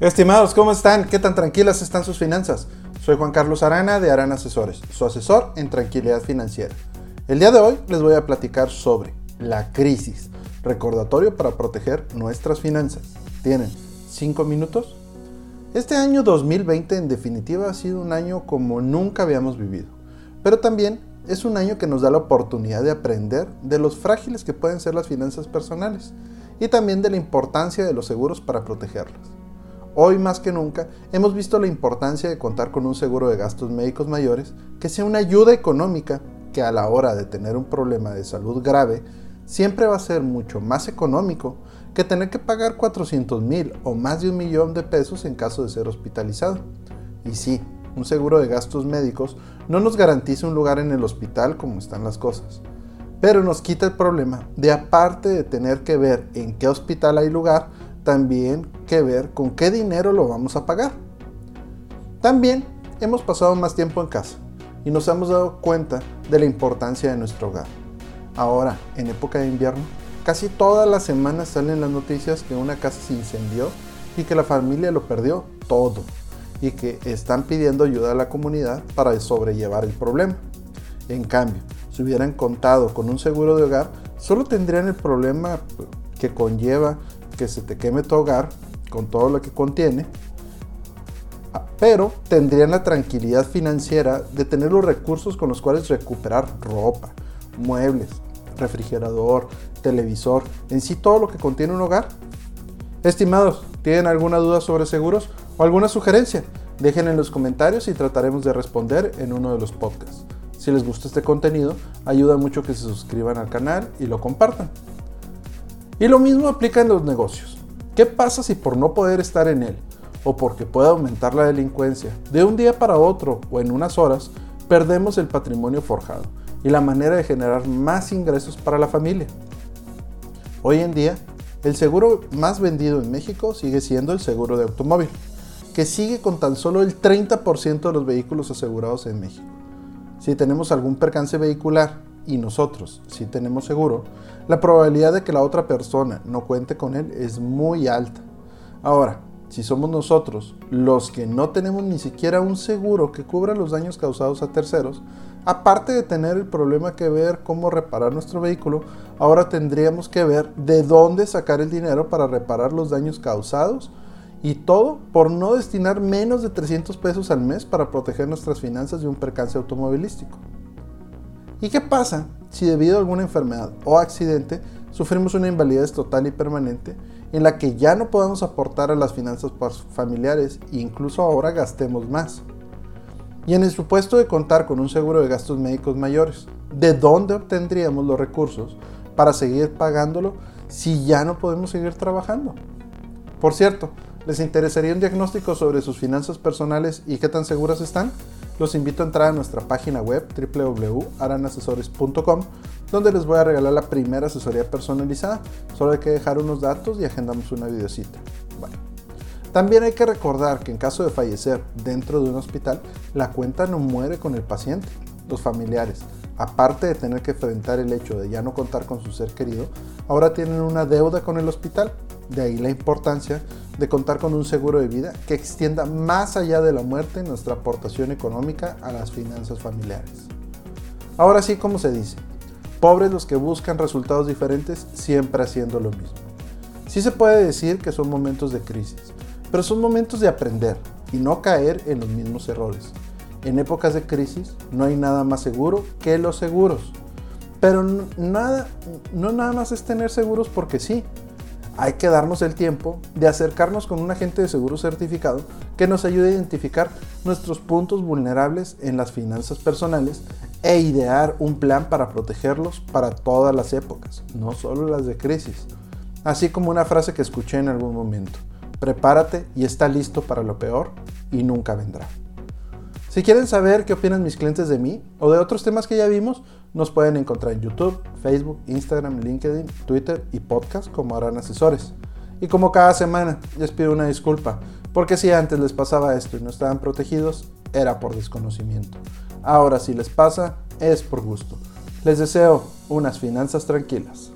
Estimados, ¿cómo están? ¿Qué tan tranquilas están sus finanzas? Soy Juan Carlos Arana de Arana Asesores, su asesor en tranquilidad financiera. El día de hoy les voy a platicar sobre la crisis, recordatorio para proteger nuestras finanzas. ¿Tienen 5 minutos? Este año 2020 en definitiva ha sido un año como nunca habíamos vivido, pero también es un año que nos da la oportunidad de aprender de los frágiles que pueden ser las finanzas personales y también de la importancia de los seguros para protegerlas. Hoy más que nunca hemos visto la importancia de contar con un seguro de gastos médicos mayores que sea una ayuda económica que a la hora de tener un problema de salud grave siempre va a ser mucho más económico que tener que pagar 400 mil o más de un millón de pesos en caso de ser hospitalizado. Y sí, un seguro de gastos médicos no nos garantiza un lugar en el hospital como están las cosas, pero nos quita el problema de aparte de tener que ver en qué hospital hay lugar, también que ver con qué dinero lo vamos a pagar. También hemos pasado más tiempo en casa y nos hemos dado cuenta de la importancia de nuestro hogar. Ahora, en época de invierno, casi todas las semanas salen las noticias que una casa se incendió y que la familia lo perdió todo y que están pidiendo ayuda a la comunidad para sobrellevar el problema. En cambio, si hubieran contado con un seguro de hogar, solo tendrían el problema que conlleva que se te queme tu hogar con todo lo que contiene, pero tendrían la tranquilidad financiera de tener los recursos con los cuales recuperar ropa, muebles, refrigerador, televisor, en sí todo lo que contiene un hogar. Estimados, ¿tienen alguna duda sobre seguros o alguna sugerencia? Dejen en los comentarios y trataremos de responder en uno de los podcasts. Si les gusta este contenido, ayuda mucho que se suscriban al canal y lo compartan. Y lo mismo aplica en los negocios. ¿Qué pasa si por no poder estar en él o porque puede aumentar la delincuencia, de un día para otro o en unas horas, perdemos el patrimonio forjado y la manera de generar más ingresos para la familia? Hoy en día, el seguro más vendido en México sigue siendo el seguro de automóvil, que sigue con tan solo el 30% de los vehículos asegurados en México. Si tenemos algún percance vehicular y nosotros si tenemos seguro, la probabilidad de que la otra persona no cuente con él es muy alta. Ahora, si somos nosotros los que no tenemos ni siquiera un seguro que cubra los daños causados a terceros, aparte de tener el problema que ver cómo reparar nuestro vehículo, ahora tendríamos que ver de dónde sacar el dinero para reparar los daños causados y todo por no destinar menos de 300 pesos al mes para proteger nuestras finanzas de un percance automovilístico. ¿Y qué pasa si debido a alguna enfermedad o accidente sufrimos una invalidez total y permanente en la que ya no podamos aportar a las finanzas familiares e incluso ahora gastemos más? Y en el supuesto de contar con un seguro de gastos médicos mayores, ¿de dónde obtendríamos los recursos para seguir pagándolo si ya no podemos seguir trabajando? Por cierto, ¿les interesaría un diagnóstico sobre sus finanzas personales y qué tan seguras están? Los invito a entrar a nuestra página web www.aranasesores.com donde les voy a regalar la primera asesoría personalizada. Solo hay que dejar unos datos y agendamos una videocita. También hay que recordar que en caso de fallecer dentro de un hospital, la cuenta no muere con el paciente. Los familiares, aparte de tener que enfrentar el hecho de ya no contar con su ser querido, ahora tienen una deuda con el hospital. De ahí la importancia de contar con un seguro de vida que extienda más allá de la muerte nuestra aportación económica a las finanzas familiares. Ahora sí, como se dice, pobres los que buscan resultados diferentes siempre haciendo lo mismo. Sí se puede decir que son momentos de crisis, pero son momentos de aprender y no caer en los mismos errores. En épocas de crisis no hay nada más seguro que los seguros. Pero nada, no nada más es tener seguros porque sí, hay que darnos el tiempo de acercarnos con un agente de seguro certificado que nos ayude a identificar nuestros puntos vulnerables en las finanzas personales e idear un plan para protegerlos para todas las épocas, no solo las de crisis. Así como una frase que escuché en algún momento, prepárate y está listo para lo peor y nunca vendrá. Si quieren saber qué opinan mis clientes de mí o de otros temas que ya vimos, nos pueden encontrar en YouTube, Facebook, Instagram, LinkedIn, Twitter y podcast como harán asesores. Y como cada semana, les pido una disculpa, porque si antes les pasaba esto y no estaban protegidos, era por desconocimiento. Ahora si les pasa, es por gusto. Les deseo unas finanzas tranquilas.